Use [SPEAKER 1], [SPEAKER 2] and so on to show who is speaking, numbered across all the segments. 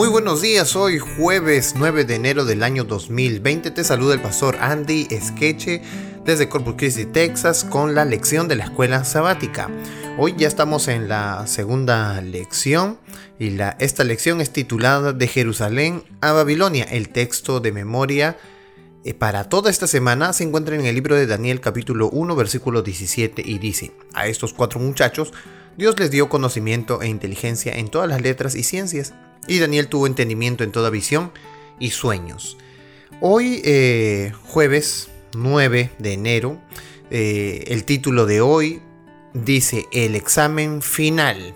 [SPEAKER 1] Muy buenos días, hoy jueves 9 de enero del año 2020 te saluda el pastor Andy Skeche desde Corpus Christi, Texas con la lección de la escuela sabática. Hoy ya estamos en la segunda lección y la, esta lección es titulada De Jerusalén a Babilonia. El texto de memoria eh, para toda esta semana se encuentra en el libro de Daniel capítulo 1 versículo 17 y dice, a estos cuatro muchachos Dios les dio conocimiento e inteligencia en todas las letras y ciencias y Daniel tuvo entendimiento en toda visión y sueños. Hoy, eh, jueves 9 de enero, eh, el título de hoy dice El examen final.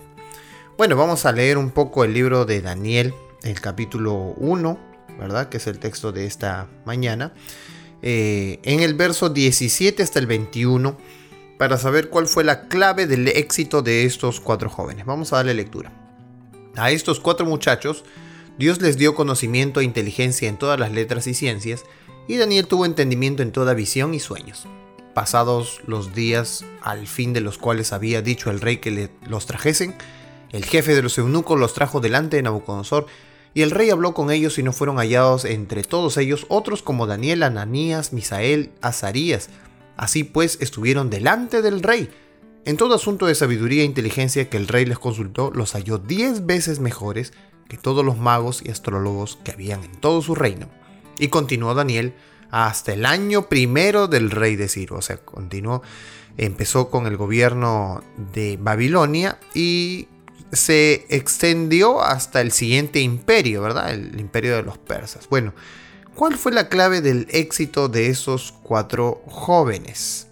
[SPEAKER 1] Bueno, vamos a leer un poco el libro de Daniel, el capítulo 1, ¿verdad? Que es el texto de esta mañana. Eh, en el verso 17 hasta el 21, para saber cuál fue la clave del éxito de estos cuatro jóvenes. Vamos a darle lectura. A estos cuatro muchachos, Dios les dio conocimiento e inteligencia en todas las letras y ciencias, y Daniel tuvo entendimiento en toda visión y sueños. Pasados los días al fin de los cuales había dicho el rey que le los trajesen, el jefe de los eunucos los trajo delante de Nabucodonosor, y el rey habló con ellos y no fueron hallados entre todos ellos otros como Daniel, Ananías, Misael, Azarías. Así pues estuvieron delante del rey, en todo asunto de sabiduría e inteligencia que el rey les consultó, los halló diez veces mejores que todos los magos y astrólogos que habían en todo su reino. Y continuó Daniel hasta el año primero del rey de Ciro. O sea, continuó, empezó con el gobierno de Babilonia y se extendió hasta el siguiente imperio, ¿verdad? El imperio de los persas. Bueno, ¿cuál fue la clave del éxito de esos cuatro jóvenes?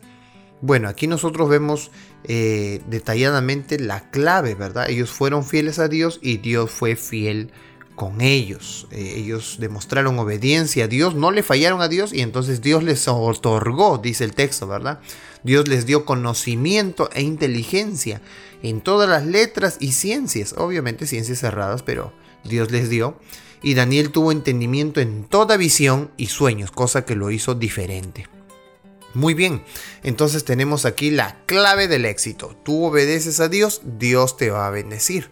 [SPEAKER 1] Bueno, aquí nosotros vemos eh, detalladamente la clave, ¿verdad? Ellos fueron fieles a Dios y Dios fue fiel con ellos. Eh, ellos demostraron obediencia a Dios, no le fallaron a Dios y entonces Dios les otorgó, dice el texto, ¿verdad? Dios les dio conocimiento e inteligencia en todas las letras y ciencias, obviamente ciencias cerradas, pero Dios les dio. Y Daniel tuvo entendimiento en toda visión y sueños, cosa que lo hizo diferente. Muy bien, entonces tenemos aquí la clave del éxito. Tú obedeces a Dios, Dios te va a bendecir.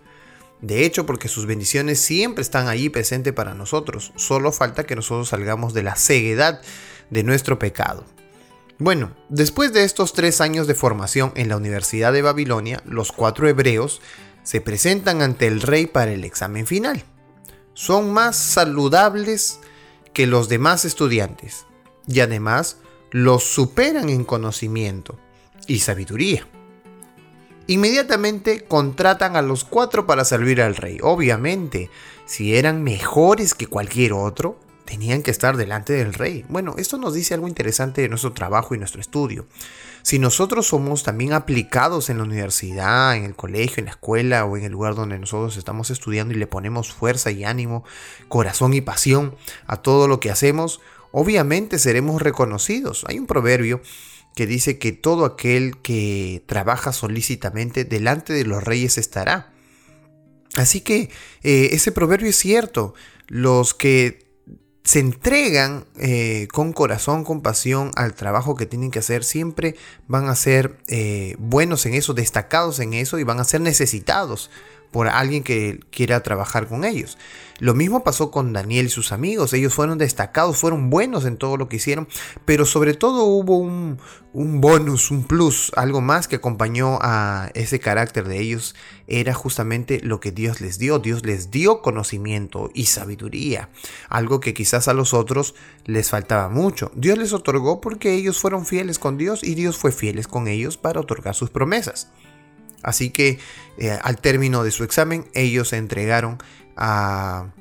[SPEAKER 1] De hecho, porque sus bendiciones siempre están allí presentes para nosotros. Solo falta que nosotros salgamos de la ceguedad de nuestro pecado. Bueno, después de estos tres años de formación en la Universidad de Babilonia, los cuatro hebreos se presentan ante el rey para el examen final. Son más saludables que los demás estudiantes y además los superan en conocimiento y sabiduría. Inmediatamente contratan a los cuatro para servir al rey. Obviamente, si eran mejores que cualquier otro, tenían que estar delante del rey. Bueno, esto nos dice algo interesante de nuestro trabajo y nuestro estudio. Si nosotros somos también aplicados en la universidad, en el colegio, en la escuela o en el lugar donde nosotros estamos estudiando y le ponemos fuerza y ánimo, corazón y pasión a todo lo que hacemos, obviamente seremos reconocidos. Hay un proverbio que dice que todo aquel que trabaja solícitamente delante de los reyes estará. Así que eh, ese proverbio es cierto. Los que se entregan eh, con corazón, con pasión al trabajo que tienen que hacer, siempre van a ser eh, buenos en eso, destacados en eso y van a ser necesitados por alguien que quiera trabajar con ellos. Lo mismo pasó con Daniel y sus amigos. Ellos fueron destacados, fueron buenos en todo lo que hicieron, pero sobre todo hubo un, un bonus, un plus, algo más que acompañó a ese carácter de ellos. Era justamente lo que Dios les dio. Dios les dio conocimiento y sabiduría, algo que quizás a los otros les faltaba mucho. Dios les otorgó porque ellos fueron fieles con Dios y Dios fue fieles con ellos para otorgar sus promesas. Así que eh, al término de su examen ellos se entregaron al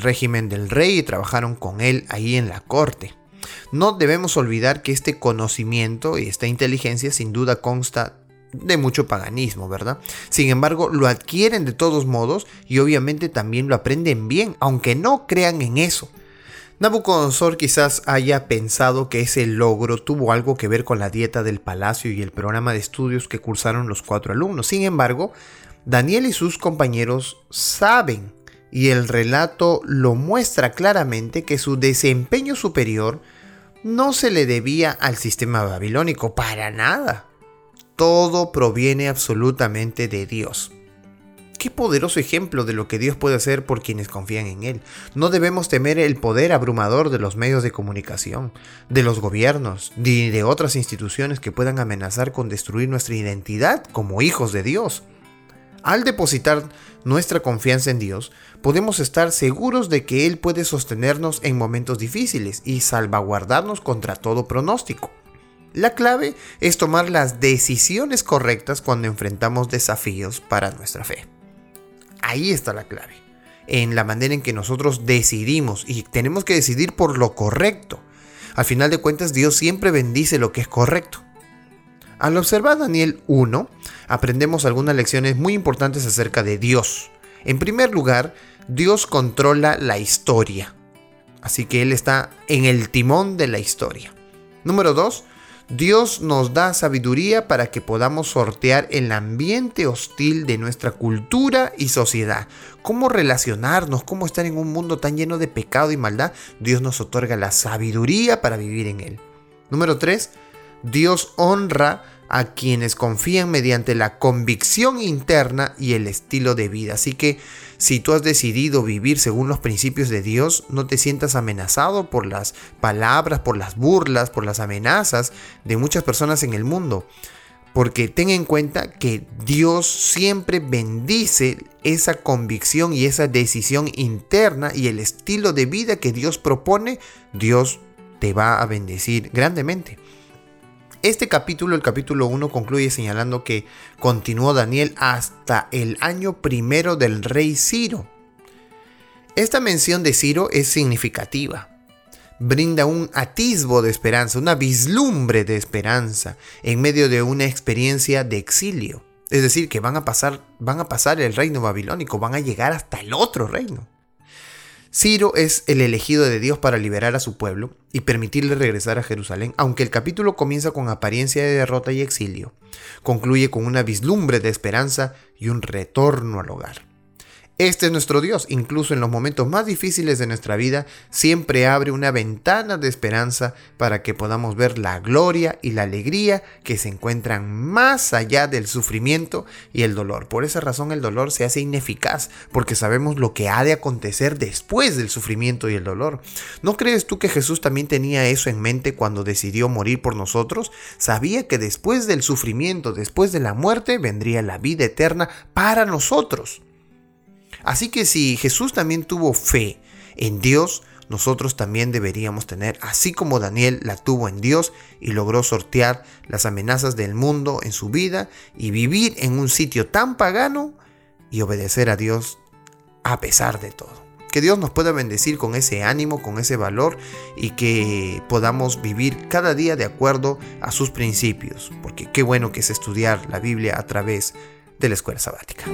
[SPEAKER 1] régimen del rey y trabajaron con él ahí en la corte. No debemos olvidar que este conocimiento y esta inteligencia sin duda consta de mucho paganismo, ¿verdad? Sin embargo, lo adquieren de todos modos y obviamente también lo aprenden bien, aunque no crean en eso. Nabucodonosor quizás haya pensado que ese logro tuvo algo que ver con la dieta del palacio y el programa de estudios que cursaron los cuatro alumnos. Sin embargo, Daniel y sus compañeros saben y el relato lo muestra claramente que su desempeño superior no se le debía al sistema babilónico para nada. Todo proviene absolutamente de Dios Qué poderoso ejemplo de lo que Dios puede hacer por quienes confían en Él. No debemos temer el poder abrumador de los medios de comunicación, de los gobiernos, ni de otras instituciones que puedan amenazar con destruir nuestra identidad como hijos de Dios. Al depositar nuestra confianza en Dios, podemos estar seguros de que Él puede sostenernos en momentos difíciles y salvaguardarnos contra todo pronóstico. La clave es tomar las decisiones correctas cuando enfrentamos desafíos para nuestra fe. Ahí está la clave, en la manera en que nosotros decidimos y tenemos que decidir por lo correcto. Al final de cuentas, Dios siempre bendice lo que es correcto. Al observar Daniel 1, aprendemos algunas lecciones muy importantes acerca de Dios. En primer lugar, Dios controla la historia. Así que Él está en el timón de la historia. Número 2. Dios nos da sabiduría para que podamos sortear el ambiente hostil de nuestra cultura y sociedad. Cómo relacionarnos, cómo estar en un mundo tan lleno de pecado y maldad. Dios nos otorga la sabiduría para vivir en él. Número 3. Dios honra a quienes confían mediante la convicción interna y el estilo de vida. Así que si tú has decidido vivir según los principios de Dios, no te sientas amenazado por las palabras, por las burlas, por las amenazas de muchas personas en el mundo. Porque ten en cuenta que Dios siempre bendice esa convicción y esa decisión interna y el estilo de vida que Dios propone, Dios te va a bendecir grandemente. Este capítulo, el capítulo 1, concluye señalando que continuó Daniel hasta el año primero del rey Ciro. Esta mención de Ciro es significativa. Brinda un atisbo de esperanza, una vislumbre de esperanza en medio de una experiencia de exilio. Es decir, que van a pasar, van a pasar el reino babilónico, van a llegar hasta el otro reino. Ciro es el elegido de Dios para liberar a su pueblo y permitirle regresar a Jerusalén, aunque el capítulo comienza con apariencia de derrota y exilio, concluye con una vislumbre de esperanza y un retorno al hogar. Este es nuestro Dios, incluso en los momentos más difíciles de nuestra vida, siempre abre una ventana de esperanza para que podamos ver la gloria y la alegría que se encuentran más allá del sufrimiento y el dolor. Por esa razón el dolor se hace ineficaz, porque sabemos lo que ha de acontecer después del sufrimiento y el dolor. ¿No crees tú que Jesús también tenía eso en mente cuando decidió morir por nosotros? Sabía que después del sufrimiento, después de la muerte, vendría la vida eterna para nosotros. Así que si Jesús también tuvo fe en Dios, nosotros también deberíamos tener, así como Daniel la tuvo en Dios y logró sortear las amenazas del mundo en su vida y vivir en un sitio tan pagano y obedecer a Dios a pesar de todo. Que Dios nos pueda bendecir con ese ánimo, con ese valor y que podamos vivir cada día de acuerdo a sus principios, porque qué bueno que es estudiar la Biblia a través de la escuela sabática.